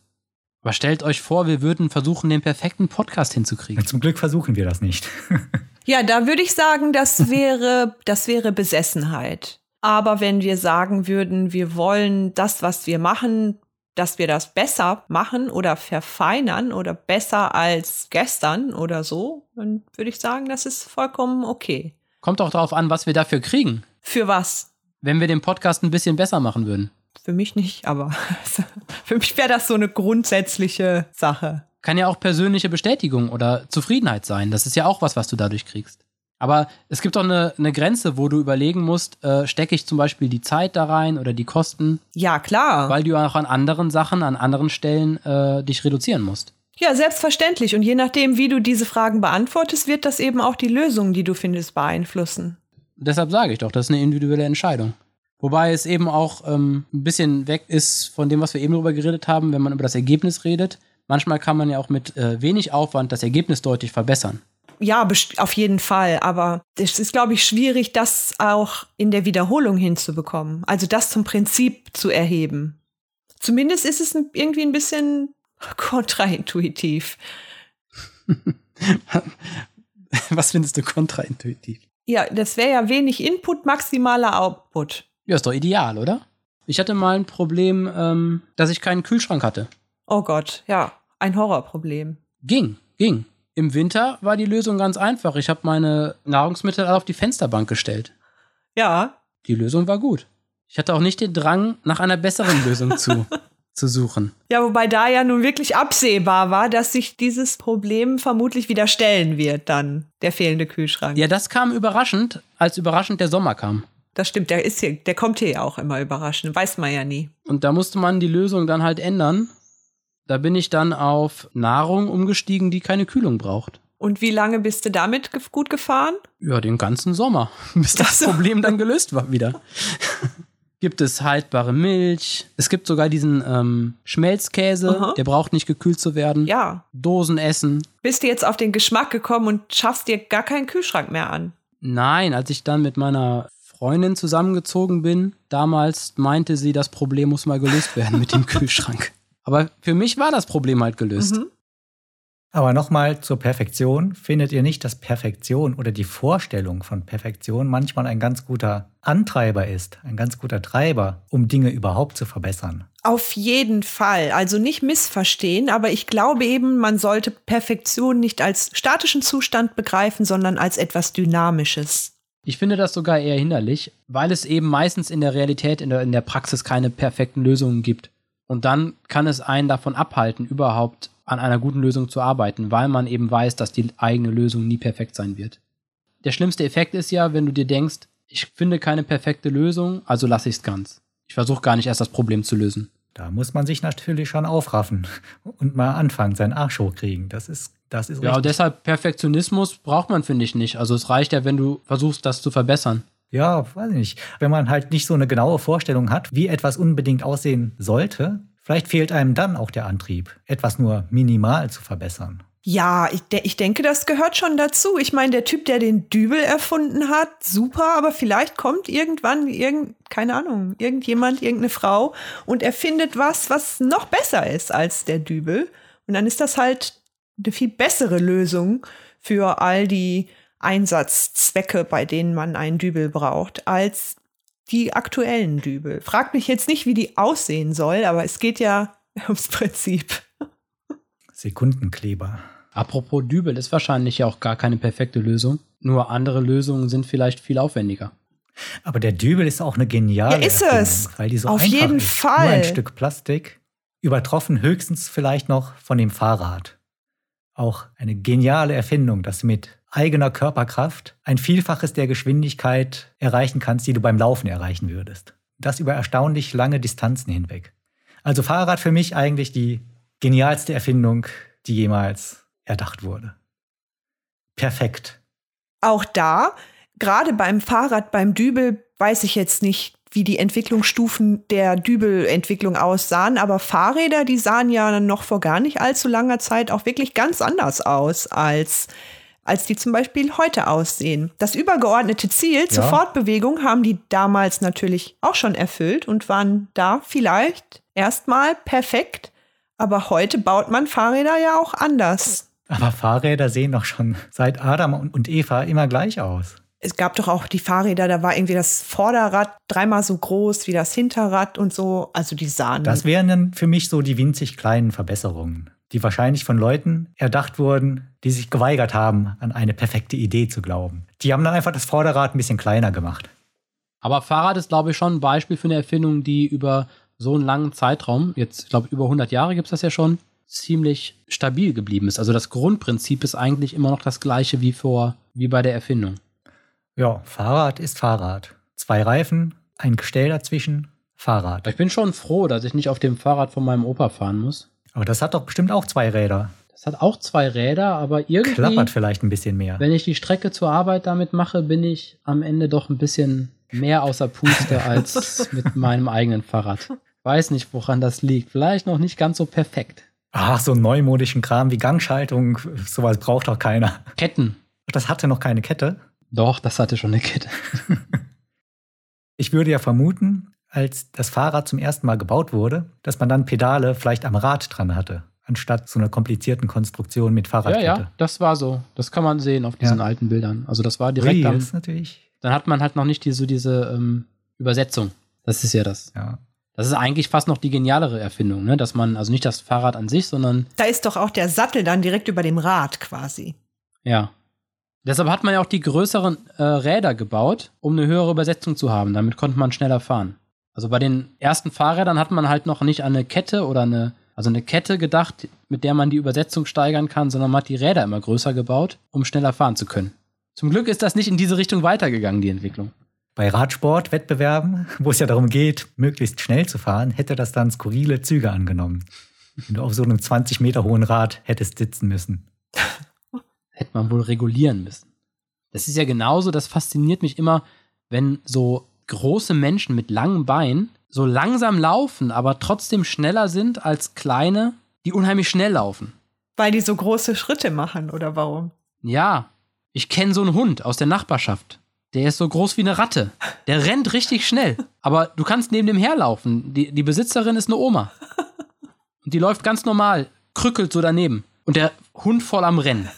Aber stellt euch vor, wir würden versuchen, den perfekten Podcast hinzukriegen. Zum Glück versuchen wir das nicht. *laughs* Ja, da würde ich sagen, das *laughs* wäre, das wäre Besessenheit. Aber wenn wir sagen würden, wir wollen das, was wir machen, dass wir das besser machen oder verfeinern oder besser als gestern oder so, dann würde ich sagen, das ist vollkommen okay. Kommt auch darauf an, was wir dafür kriegen, Für was? wenn wir den Podcast ein bisschen besser machen würden. Für mich nicht, aber *laughs* für mich wäre das so eine grundsätzliche Sache. Kann ja auch persönliche Bestätigung oder Zufriedenheit sein. Das ist ja auch was, was du dadurch kriegst. Aber es gibt doch eine, eine Grenze, wo du überlegen musst, äh, stecke ich zum Beispiel die Zeit da rein oder die Kosten, Ja, klar. weil du ja auch an anderen Sachen, an anderen Stellen äh, dich reduzieren musst. Ja, selbstverständlich. Und je nachdem, wie du diese Fragen beantwortest, wird das eben auch die Lösung, die du findest, beeinflussen. Deshalb sage ich doch, das ist eine individuelle Entscheidung. Wobei es eben auch ähm, ein bisschen weg ist von dem, was wir eben darüber geredet haben, wenn man über das Ergebnis redet. Manchmal kann man ja auch mit äh, wenig Aufwand das Ergebnis deutlich verbessern. Ja, auf jeden Fall. Aber es ist, glaube ich, schwierig, das auch in der Wiederholung hinzubekommen. Also das zum Prinzip zu erheben. Zumindest ist es irgendwie ein bisschen *laughs* kontraintuitiv. *laughs* was findest du kontraintuitiv? Ja, das wäre ja wenig Input, maximaler Output. Ja, ist doch ideal, oder? Ich hatte mal ein Problem, ähm, dass ich keinen Kühlschrank hatte. Oh Gott, ja, ein Horrorproblem. Ging, ging. Im Winter war die Lösung ganz einfach. Ich habe meine Nahrungsmittel alle auf die Fensterbank gestellt. Ja, Die Lösung war gut. Ich hatte auch nicht den Drang, nach einer besseren *laughs* Lösung zu, zu suchen. Ja, wobei da ja nun wirklich absehbar war, dass sich dieses Problem vermutlich wieder stellen wird, dann der fehlende Kühlschrank. Ja, das kam überraschend, als überraschend der Sommer kam. Das stimmt, der ist hier, der kommt hier ja auch immer überraschend, weiß man ja nie. Und da musste man die Lösung dann halt ändern. Da bin ich dann auf Nahrung umgestiegen, die keine Kühlung braucht. Und wie lange bist du damit gut gefahren? Ja, den ganzen Sommer, *laughs* bis das so. Problem dann gelöst war wieder. *laughs* gibt es haltbare Milch. Es gibt sogar diesen ähm, Schmelzkäse, Aha. der braucht nicht gekühlt zu werden. Ja. Dosenessen. Bist du jetzt auf den Geschmack gekommen und schaffst dir gar keinen Kühlschrank mehr an? Nein, als ich dann mit meiner Freundin zusammengezogen bin, damals meinte sie, das Problem muss mal gelöst werden mit dem *laughs* Kühlschrank. Aber für mich war das Problem halt gelöst. Mhm. Aber nochmal zur Perfektion. Findet ihr nicht, dass Perfektion oder die Vorstellung von Perfektion manchmal ein ganz guter Antreiber ist, ein ganz guter Treiber, um Dinge überhaupt zu verbessern? Auf jeden Fall. Also nicht missverstehen, aber ich glaube eben, man sollte Perfektion nicht als statischen Zustand begreifen, sondern als etwas Dynamisches. Ich finde das sogar eher hinderlich, weil es eben meistens in der Realität, in der, in der Praxis keine perfekten Lösungen gibt. Und dann kann es einen davon abhalten, überhaupt an einer guten Lösung zu arbeiten, weil man eben weiß, dass die eigene Lösung nie perfekt sein wird. Der schlimmste Effekt ist ja, wenn du dir denkst, ich finde keine perfekte Lösung, also lasse ich es ganz. Ich versuche gar nicht erst das Problem zu lösen. Da muss man sich natürlich schon aufraffen und mal anfangen, seinen Arsch hochkriegen. Das ist, das ist Ja, richtig. deshalb Perfektionismus braucht man, finde ich, nicht. Also es reicht ja, wenn du versuchst, das zu verbessern. Ja, weiß ich nicht. Wenn man halt nicht so eine genaue Vorstellung hat, wie etwas unbedingt aussehen sollte, vielleicht fehlt einem dann auch der Antrieb, etwas nur minimal zu verbessern. Ja, ich, de ich denke, das gehört schon dazu. Ich meine, der Typ, der den Dübel erfunden hat, super, aber vielleicht kommt irgendwann irgend, keine Ahnung, irgendjemand, irgendeine Frau und erfindet was, was noch besser ist als der Dübel. Und dann ist das halt eine viel bessere Lösung für all die Einsatzzwecke, bei denen man einen Dübel braucht, als die aktuellen Dübel. Fragt mich jetzt nicht, wie die aussehen soll, aber es geht ja *laughs* ums Prinzip. Sekundenkleber. Apropos Dübel ist wahrscheinlich ja auch gar keine perfekte Lösung. Nur andere Lösungen sind vielleicht viel aufwendiger. Aber der Dübel ist auch eine geniale Ja, ist Erfindung, es. weil die so Auf einfach jeden ist. Fall. Nur ein Stück Plastik, übertroffen höchstens vielleicht noch von dem Fahrrad. Auch eine geniale Erfindung, dass du mit eigener Körperkraft ein Vielfaches der Geschwindigkeit erreichen kannst, die du beim Laufen erreichen würdest. Das über erstaunlich lange Distanzen hinweg. Also Fahrrad für mich eigentlich die genialste Erfindung, die jemals erdacht wurde. Perfekt. auch da, gerade beim Fahrrad, beim Dübel, weiß ich jetzt nicht, wie die Entwicklungsstufen der Dübelentwicklung aussahen, aber Fahrräder, die sahen ja noch vor gar nicht allzu langer Zeit auch wirklich ganz anders aus als als die zum Beispiel heute aussehen. Das übergeordnete Ziel zur Ja. Fortbewegung haben die damals natürlich auch schon erfüllt und waren da vielleicht erstmal perfekt. Aber heute baut man Fahrräder ja auch anders. Aber Fahrräder sehen doch schon seit Adam und Eva immer gleich aus. Es gab doch auch die Fahrräder, da war irgendwie das Vorderrad dreimal so groß wie das Hinterrad und so. Also die sahen. Das wären dann für mich so die winzig kleinen Verbesserungen, die wahrscheinlich von Leuten erdacht wurden, die sich geweigert haben, an eine perfekte Idee zu glauben. Die haben dann einfach das Vorderrad ein bisschen kleiner gemacht. Aber Fahrrad ist, glaube ich, schon ein Beispiel für eine Erfindung, die über so einen langen Zeitraum, jetzt, ich glaube, über 100 Jahre gibt es das ja schon, ziemlich stabil geblieben ist. Also das Grundprinzip ist eigentlich immer noch das gleiche wie vor, wie bei der Erfindung. Ja, Fahrrad ist Fahrrad. Zwei Reifen, ein Gestell dazwischen, Fahrrad. Ich bin schon froh, dass ich nicht auf dem Fahrrad von meinem Opa fahren muss. Aber das hat doch bestimmt auch zwei Räder. Das hat auch zwei Räder, aber irgendwie, Klappert vielleicht ein bisschen mehr. wenn ich die Strecke zur Arbeit damit mache, bin ich am Ende doch ein bisschen mehr außer Puste *laughs* als mit meinem eigenen Fahrrad. Weiß nicht, woran das liegt. Vielleicht noch nicht ganz so perfekt. Ach, so einen neumodischen Kram wie Gangschaltung, sowas braucht doch keiner. Ketten. Das hatte noch keine Kette. Doch, das hatte schon eine Kette. *laughs* Ich würde ja vermuten, als das Fahrrad zum ersten Mal gebaut wurde, dass man dann Pedale vielleicht am Rad dran hatte, anstatt so einer komplizierten Konstruktion mit Ja, Fahrradkette. ja, das war so. Das kann man sehen auf diesen Ja. alten Bildern. Also das war direkt Ui, am, das ist natürlich, Dann hat man halt noch nicht die, so diese ähm, Übersetzung. Das ist ja das. ja. Das ist eigentlich fast noch die genialere Erfindung, ne? Dass man, also nicht das Fahrrad an sich, sondern da ist doch auch der Sattel dann direkt über dem Rad quasi. ja. Deshalb hat man ja auch die größeren äh, Räder gebaut, um eine höhere Übersetzung zu haben. Damit konnte man schneller fahren. Also bei den ersten Fahrrädern hat man halt noch nicht an eine Kette oder eine, also eine Kette gedacht, mit der man die Übersetzung steigern kann, sondern man hat die Räder immer größer gebaut, um schneller fahren zu können. Zum Glück ist das nicht in diese Richtung weitergegangen, die Entwicklung. Bei Radsportwettbewerben, wo es ja darum geht, möglichst schnell zu fahren, hätte das dann skurrile Züge angenommen. Wenn du auf so einem 20 Meter hohen Rad hättest sitzen müssen. Hätte man wohl regulieren müssen. Das ist ja genauso, das fasziniert mich immer, wenn so große Menschen mit langen Beinen so langsam laufen, aber trotzdem schneller sind als kleine, die unheimlich schnell laufen. Weil die so große Schritte machen, oder warum? Ja, ich kenne so einen Hund aus der Nachbarschaft. Der ist so groß wie eine Ratte. Der rennt richtig schnell. Aber du kannst neben dem herlaufen. Die, die Besitzerin ist eine Oma. Und die läuft ganz normal, krückelt so daneben. Und der Hund voll am Rennen.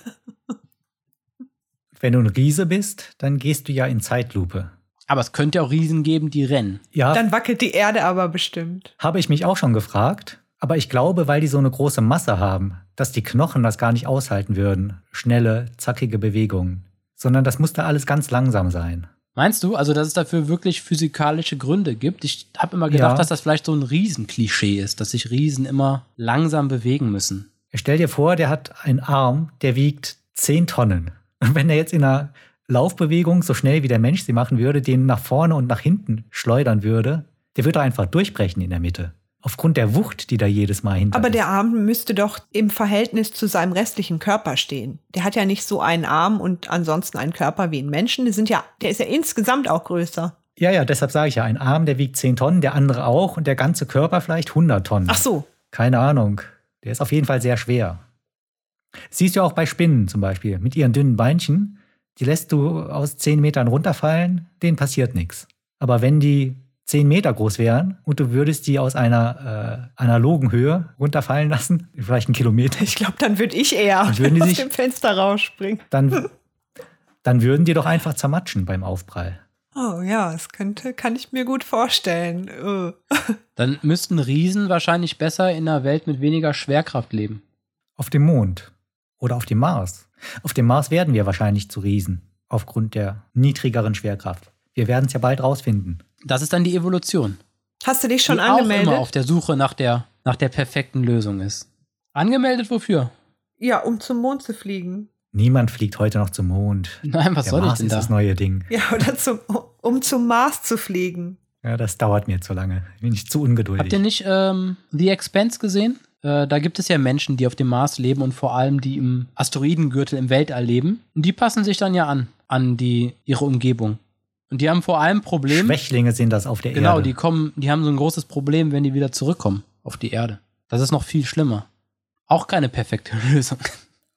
Wenn du ein Riese bist, dann gehst du ja in Zeitlupe. Aber es könnte auch Riesen geben, die rennen. Ja, Dann wackelt die Erde aber bestimmt. habe ich mich auch schon gefragt. Aber ich glaube, weil die so eine große Masse haben, dass die Knochen das gar nicht aushalten würden. Schnelle, zackige Bewegungen. Sondern das musste alles ganz langsam sein. Meinst du, also dass es dafür wirklich physikalische Gründe gibt? Ich habe immer gedacht, Ja. dass das vielleicht so ein Riesenklischee ist, dass sich Riesen immer langsam bewegen müssen. Stell dir vor, der hat einen Arm, der wiegt 10 Tonnen. Und *laughs* wenn er jetzt in einer Laufbewegung so schnell wie der Mensch sie machen würde, den nach vorne und nach hinten schleudern würde, der würde einfach durchbrechen in der Mitte. Aufgrund der Wucht, die da jedes Mal hinter Aber ist. der Arm müsste doch im Verhältnis zu seinem restlichen Körper stehen. Der hat ja nicht so einen Arm und ansonsten einen Körper wie ein Menschen. Die sind ja, der ist ja insgesamt auch größer. Ja, ja, deshalb sage ich ja, ein Arm, der wiegt 10 Tonnen, der andere auch und der ganze Körper vielleicht 100 Tonnen. Ach so. Keine Ahnung. Der ist auf jeden Fall sehr schwer. Siehst du auch bei Spinnen zum Beispiel, mit ihren dünnen Beinchen, die lässt du aus 10 Metern runterfallen, denen passiert nichts. Aber wenn die 10 Meter groß wären und du würdest die aus einer äh, analogen Höhe runterfallen lassen, vielleicht einen Kilometer, Ich glaube, dann würde ich eher Dann würden die aus sich- dem Fenster rausspringen. dann, dann würden die doch einfach zermatschen beim Aufprall. Oh ja, das könnte, kann ich mir gut vorstellen. Äh. *laughs* Dann müssten Riesen wahrscheinlich besser in einer Welt mit weniger Schwerkraft leben. Auf dem Mond oder auf dem Mars. Auf dem Mars werden wir wahrscheinlich zu Riesen, aufgrund der niedrigeren Schwerkraft. Wir werden es ja bald rausfinden. Das ist dann die Evolution. Hast du dich schon die auch angemeldet? immer auf der Suche nach der, nach der perfekten Lösung ist. Angemeldet wofür? Ja, um zum Mond zu fliegen. Niemand fliegt heute noch zum Mond. Nein, was der soll Mars ich denn ist da? das neue Ding. Ja, oder zum, um zum Mars zu fliegen. Ja, das dauert mir zu lange. Bin ich zu ungeduldig. Habt ihr nicht ähm, The Expanse gesehen? Äh, da gibt es ja Menschen, die auf dem Mars leben und vor allem die im Asteroidengürtel im Weltall leben. Und die passen sich dann ja an, an die, ihre Umgebung. Und die haben vor allem Problem. Schwächlinge sind das auf der Genau, Erde. die kommen, die haben so ein großes Problem, wenn die wieder zurückkommen auf die Erde. Das ist noch viel schlimmer. Auch keine perfekte *laughs* Lösung.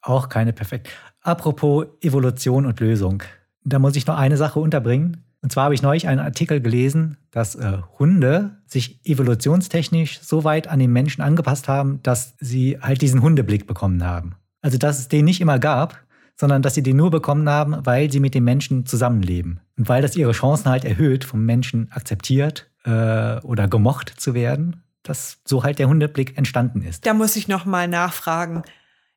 Auch keine perfekt. Apropos Evolution und Lösung. Da muss ich noch eine Sache unterbringen. Und zwar habe ich neulich einen Artikel gelesen, dass äh, Hunde sich evolutionstechnisch so weit an den Menschen angepasst haben, dass sie halt diesen Hundeblick bekommen haben. Also dass es den nicht immer gab, sondern dass sie den nur bekommen haben, weil sie mit den Menschen zusammenleben. Und weil das ihre Chancen halt erhöht, vom Menschen akzeptiert äh, oder gemocht zu werden, dass so halt der Hundeblick entstanden ist. Da muss ich noch mal nachfragen.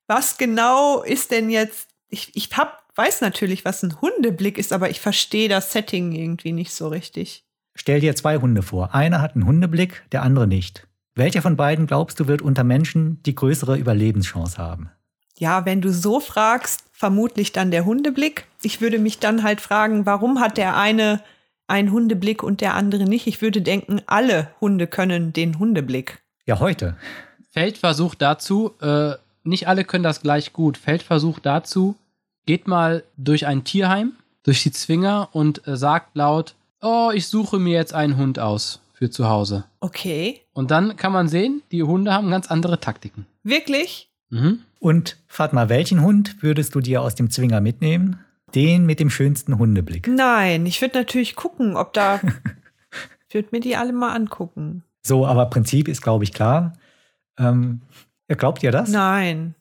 Was genau ist denn jetzt? Ich, ich hab, weiß natürlich, was ein Hundeblick ist, aber ich verstehe das Setting irgendwie nicht so richtig. Stell dir zwei Hunde vor. Einer hat einen Hundeblick, der andere nicht. Welcher von beiden glaubst du wird unter Menschen die größere Überlebenschance haben? Ja, wenn du so fragst, vermutlich dann der Hundeblick. Ich würde mich dann halt fragen, warum hat der eine einen Hundeblick und der andere nicht? Ich würde denken, alle Hunde können den Hundeblick. Ja, heute. Feldversuch dazu, äh, nicht alle können das gleich gut. Feldversuch dazu, geht mal durch ein Tierheim, durch die Zwinger und äh, sagt laut, oh, ich suche mir jetzt einen Hund aus für zu Hause. Okay. Und dann kann man sehen, die Hunde haben ganz andere Taktiken. Wirklich? Mhm. Und Fatma, welchen Hund würdest du dir aus dem Zwinger mitnehmen? Den mit dem schönsten Hundeblick. Nein, ich würde natürlich gucken, ob da. *laughs* ich würde mir die alle mal angucken. So, aber Prinzip ist, glaube ich, klar. Ähm, glaubt ihr das? Nein.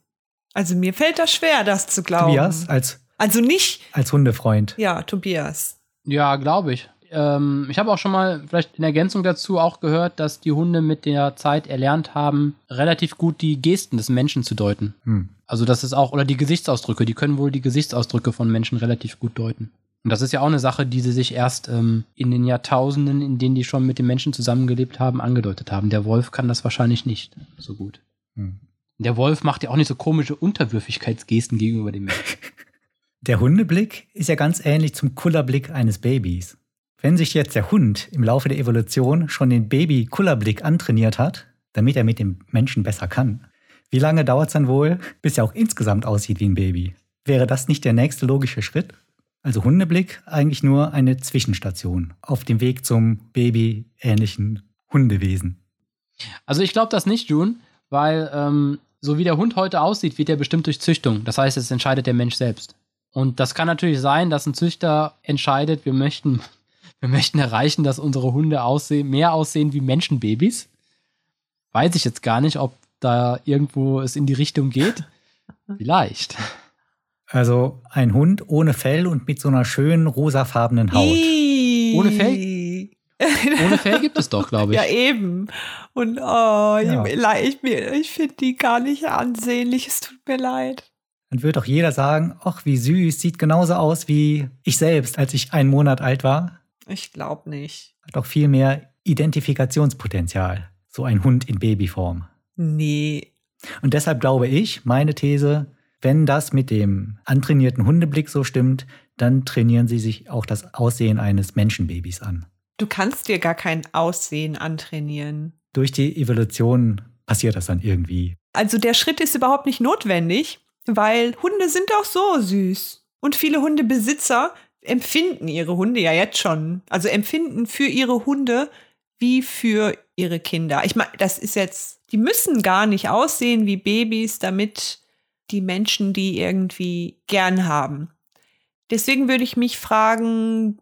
Also mir fällt das schwer, das zu glauben. Tobias, als, Also nicht, als Hundefreund. ja, Tobias. Ja, glaube ich. Ähm, ich habe auch schon mal vielleicht in Ergänzung dazu auch gehört, dass die Hunde mit der Zeit erlernt haben, relativ gut die Gesten des Menschen zu deuten. Hm. Also das ist auch, oder die Gesichtsausdrücke, die können wohl die Gesichtsausdrücke von Menschen relativ gut deuten. Und das ist ja auch eine Sache, die sie sich erst ähm, in den Jahrtausenden, in denen die schon mit den Menschen zusammengelebt haben, angedeutet haben. Der Wolf kann das wahrscheinlich nicht so gut. Hm. Der Wolf macht ja auch nicht so komische Unterwürfigkeitsgesten gegenüber dem Menschen. *laughs* Der Hundeblick ist ja ganz ähnlich zum Kullerblick eines Babys. Wenn sich jetzt der Hund im Laufe der Evolution schon den Baby-Kullerblick antrainiert hat, damit er mit dem Menschen besser kann, wie lange dauert es dann wohl, bis er auch insgesamt aussieht wie ein Baby? Wäre das nicht der nächste logische Schritt? Also Hundeblick eigentlich nur eine Zwischenstation auf dem Weg zum babyähnlichen Hundewesen. Also ich glaube das nicht, June, weil ähm, so wie der Hund heute aussieht, wird er bestimmt durch Züchtung. Das heißt, es entscheidet der Mensch selbst. Und das kann natürlich sein, dass ein Züchter entscheidet, wir möchten, *laughs* wir möchten erreichen, dass unsere Hunde aussehen, mehr aussehen wie Menschenbabys. Weiß ich jetzt gar nicht, ob da irgendwo es in die Richtung geht. *laughs* Vielleicht. Also ein Hund ohne Fell und mit so einer schönen rosafarbenen Haut. Ohne Fell? *laughs* Ohne Fell gibt es doch, glaube ich. Ja, eben. Und oh, ja. ich, ich, ich finde die gar nicht ansehnlich. Es tut mir leid. Dann wird doch jeder sagen, ach, wie süß, sieht genauso aus wie ich selbst, als ich einen Monat alt war. Ich glaube nicht. Hat doch viel mehr Identifikationspotenzial, so ein Hund in Babyform. Nee. Und deshalb glaube ich, meine These, wenn das mit dem antrainierten Hundeblick so stimmt, dann trainieren sie sich auch das Aussehen eines Menschenbabys an. Du kannst dir gar kein Aussehen antrainieren. Durch die Evolution passiert das dann irgendwie. Also der Schritt ist überhaupt nicht notwendig, weil Hunde sind auch so süß. Und viele Hundebesitzer empfinden ihre Hunde ja jetzt schon. Also empfinden für ihre Hunde wie für ihre Kinder. Ich meine, das ist jetzt, die müssen gar nicht aussehen wie Babys, damit die Menschen die irgendwie gern haben. Deswegen würde ich mich fragen,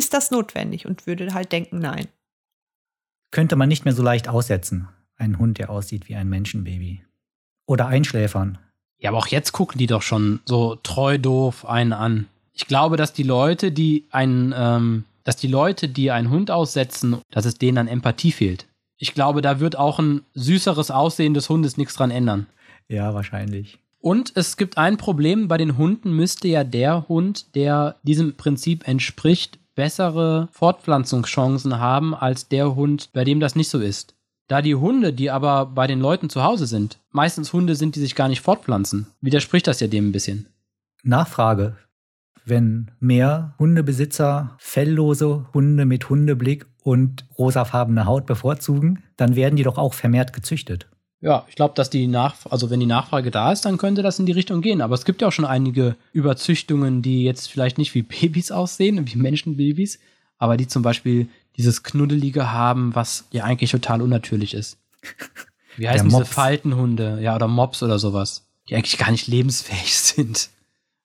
ist das notwendig? Und würde halt denken, nein. Könnte man nicht mehr so leicht aussetzen. Ein Hund, der aussieht wie ein Menschenbaby. Oder einschläfern. Ja, aber auch jetzt gucken die doch schon so treu doof einen an. Ich glaube, dass die Leute, die einen, ähm, dass die Leute, die einen Hund aussetzen, dass es denen an Empathie fehlt. Ich glaube, da wird auch ein süßeres Aussehen des Hundes nichts dran ändern. Ja, wahrscheinlich. Und es gibt ein Problem, bei den Hunden müsste ja der Hund, der diesem Prinzip entspricht, bessere Fortpflanzungschancen haben als der Hund, bei dem das nicht so ist. Da die Hunde, die aber bei den Leuten zu Hause sind, meistens Hunde sind, die sich gar nicht fortpflanzen, widerspricht das ja dem ein bisschen. Nachfrage. Wenn mehr Hundebesitzer felllose Hunde mit Hundeblick und rosafarbene Haut bevorzugen, dann werden die doch auch vermehrt gezüchtet. Ja, ich glaube, dass die Nach also wenn die Nachfrage da ist, dann könnte das in die Richtung gehen. Aber es gibt ja auch schon einige Überzüchtungen, die jetzt vielleicht nicht wie Babys *laughs* aussehen, wie Menschenbabys, aber die zum Beispiel dieses Knuddelige haben, was ja eigentlich total unnatürlich ist. *laughs* Wie heißen diese Faltenhunde? Ja, oder Mops oder sowas, die eigentlich gar nicht lebensfähig *laughs* sind.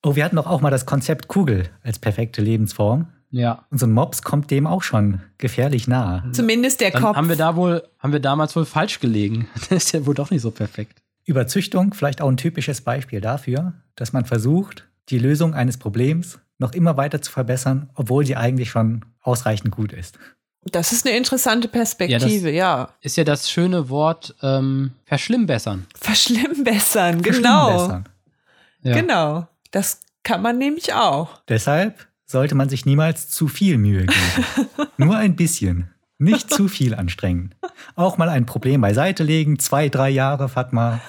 Oh, wir hatten doch auch mal das Konzept Kugel als perfekte Lebensform. Ja. Und so ein Mops kommt dem auch schon gefährlich nah. Zumindest der Dann Kopf. Haben wir da wohl, haben wir damals wohl falsch gelegen. *laughs* Das ist ja wohl doch nicht so perfekt. Überzüchtung, vielleicht auch ein typisches Beispiel dafür, dass man versucht, die Lösung eines Problems noch immer weiter zu verbessern, obwohl sie eigentlich schon ausreichend gut ist. Das ist eine interessante Perspektive, ja. ja. Ist ja das schöne Wort ähm, verschlimmbessern. Verschlimmbessern, genau. Verschlimmbessern. Ja. Genau. Das kann man nämlich auch. Deshalb sollte man sich niemals zu viel Mühe geben. *laughs* Nur ein bisschen. Nicht zu viel anstrengen. Auch mal ein Problem beiseite legen. Zwei, drei Jahre, Fatma.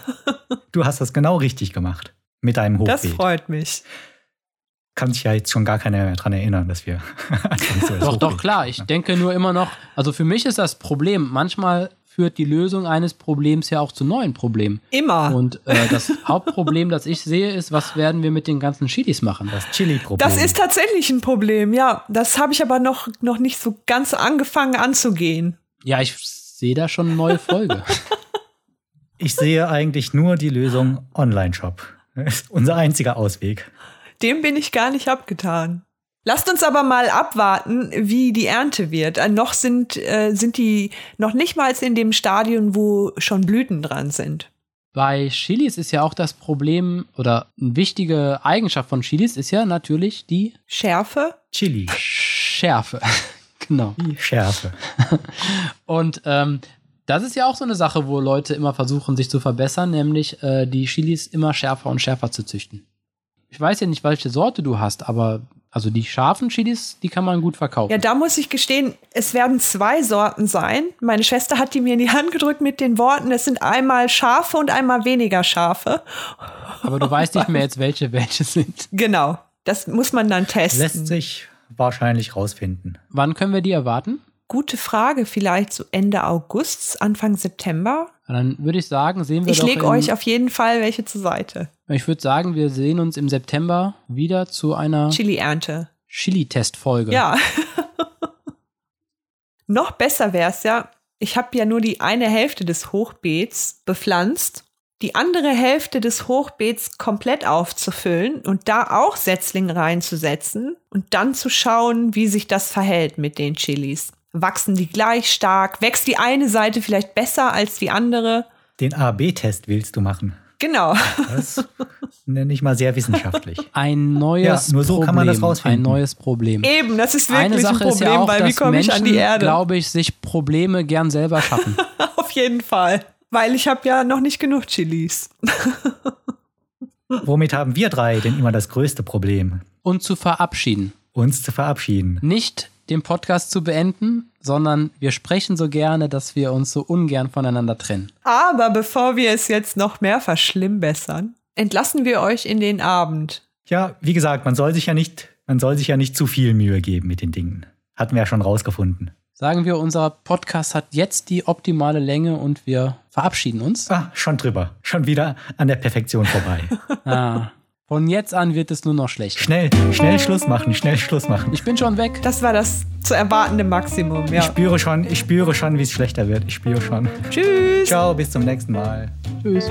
Du hast das genau richtig gemacht. Mit deinem Hochbeet. Das freut mich. Kann sich ja jetzt schon gar keiner mehr daran erinnern, dass wir. so *laughs* doch, doch, klar. Ich denke nur immer noch, also für mich ist das Problem, manchmal führt die Lösung eines Problems ja auch zu neuen Problemen. Immer. Und äh, das *laughs* Hauptproblem, das ich sehe, ist, was werden wir mit den ganzen Chilis machen? Das Chili-Problem. Das ist tatsächlich ein Problem, ja. Das habe ich aber noch, noch nicht so ganz angefangen anzugehen. Ja, ich sehe da schon eine neue Folge. *laughs* ich sehe eigentlich nur die Lösung Online-Shop. Das ist unser einziger Ausweg. Dem bin ich gar nicht abgetan. Lasst uns aber mal abwarten, wie die Ernte wird. Äh, noch sind, äh, sind die noch nicht mal in dem Stadion, wo schon Blüten dran sind. Bei Chilis ist ja auch das Problem oder eine wichtige Eigenschaft von Chilis ist ja natürlich die Schärfe. Chili. Schärfe. *laughs* genau. Die Schärfe. *laughs* Und ähm, das ist ja auch so eine Sache, wo Leute immer versuchen, sich zu verbessern, nämlich äh, die Chilis immer schärfer und schärfer zu züchten. Ich weiß ja nicht, welche Sorte du hast, aber also die scharfen Chilis, die kann man gut verkaufen. Ja, da muss ich gestehen, es werden zwei Sorten sein. Meine Schwester hat die mir in die Hand gedrückt mit den Worten, es sind einmal scharfe und einmal weniger scharfe. Aber du weißt nicht mehr jetzt, welche welche sind. *laughs* Genau, das muss man dann testen. Lässt sich wahrscheinlich rausfinden. Wann können wir die erwarten? Gute Frage, vielleicht so Ende August, Anfang September. Dann würde ich sagen, sehen wir Ich lege euch auf jeden Fall welche zur Seite. Ich würde sagen, wir sehen uns im September wieder zu einer Chili-Ernte. Chili-Testfolge. Ja. *laughs* Noch besser wäre es ja, ich habe ja nur die eine Hälfte des Hochbeets bepflanzt, die andere Hälfte des Hochbeets komplett aufzufüllen und da auch Setzlinge reinzusetzen und dann zu schauen, wie sich das verhält mit den Chilis. Wachsen die gleich stark? Wächst die eine Seite vielleicht besser als die andere? Den A-B-Test willst du machen. Genau. Das nenne ich mal sehr wissenschaftlich. Ein neues Ja, nur so Problem. kann man das rausfinden. Ein neues Problem. Eben, das ist wirklich Eine Sache ein ist Problem, ja auch, weil wie komme ich Menschen, an die Erde? glaube ich, sich Probleme gern selber schaffen. *laughs* Auf jeden Fall. Weil ich habe ja noch nicht genug Chilis. *laughs* Womit haben wir drei denn immer das größte Problem? Und zu verabschieden. Uns zu verabschieden. Nicht den Podcast zu beenden, sondern wir sprechen so gerne, dass wir uns so ungern voneinander trennen. Aber bevor wir es jetzt noch mehr verschlimmbessern, entlassen wir euch in den Abend. Ja, wie gesagt, man soll sich ja nicht, man soll sich ja nicht zu viel Mühe geben mit den Dingen. Hatten wir ja schon rausgefunden. Sagen wir, unser Podcast hat jetzt die optimale Länge und wir verabschieden uns. Ah, schon drüber. Schon wieder an der Perfektion vorbei. *laughs* Ah, von jetzt an wird es nur noch schlechter. schnell, schnell Schluss machen, schnell Schluss machen. Ich bin schon weg. Das war das zu erwartende Maximum, Ich ja. spüre schon, ich spüre schon, wie es schlechter wird. Ich spüre schon. Tschüss. Ciao, bis zum nächsten Mal. Tschüss.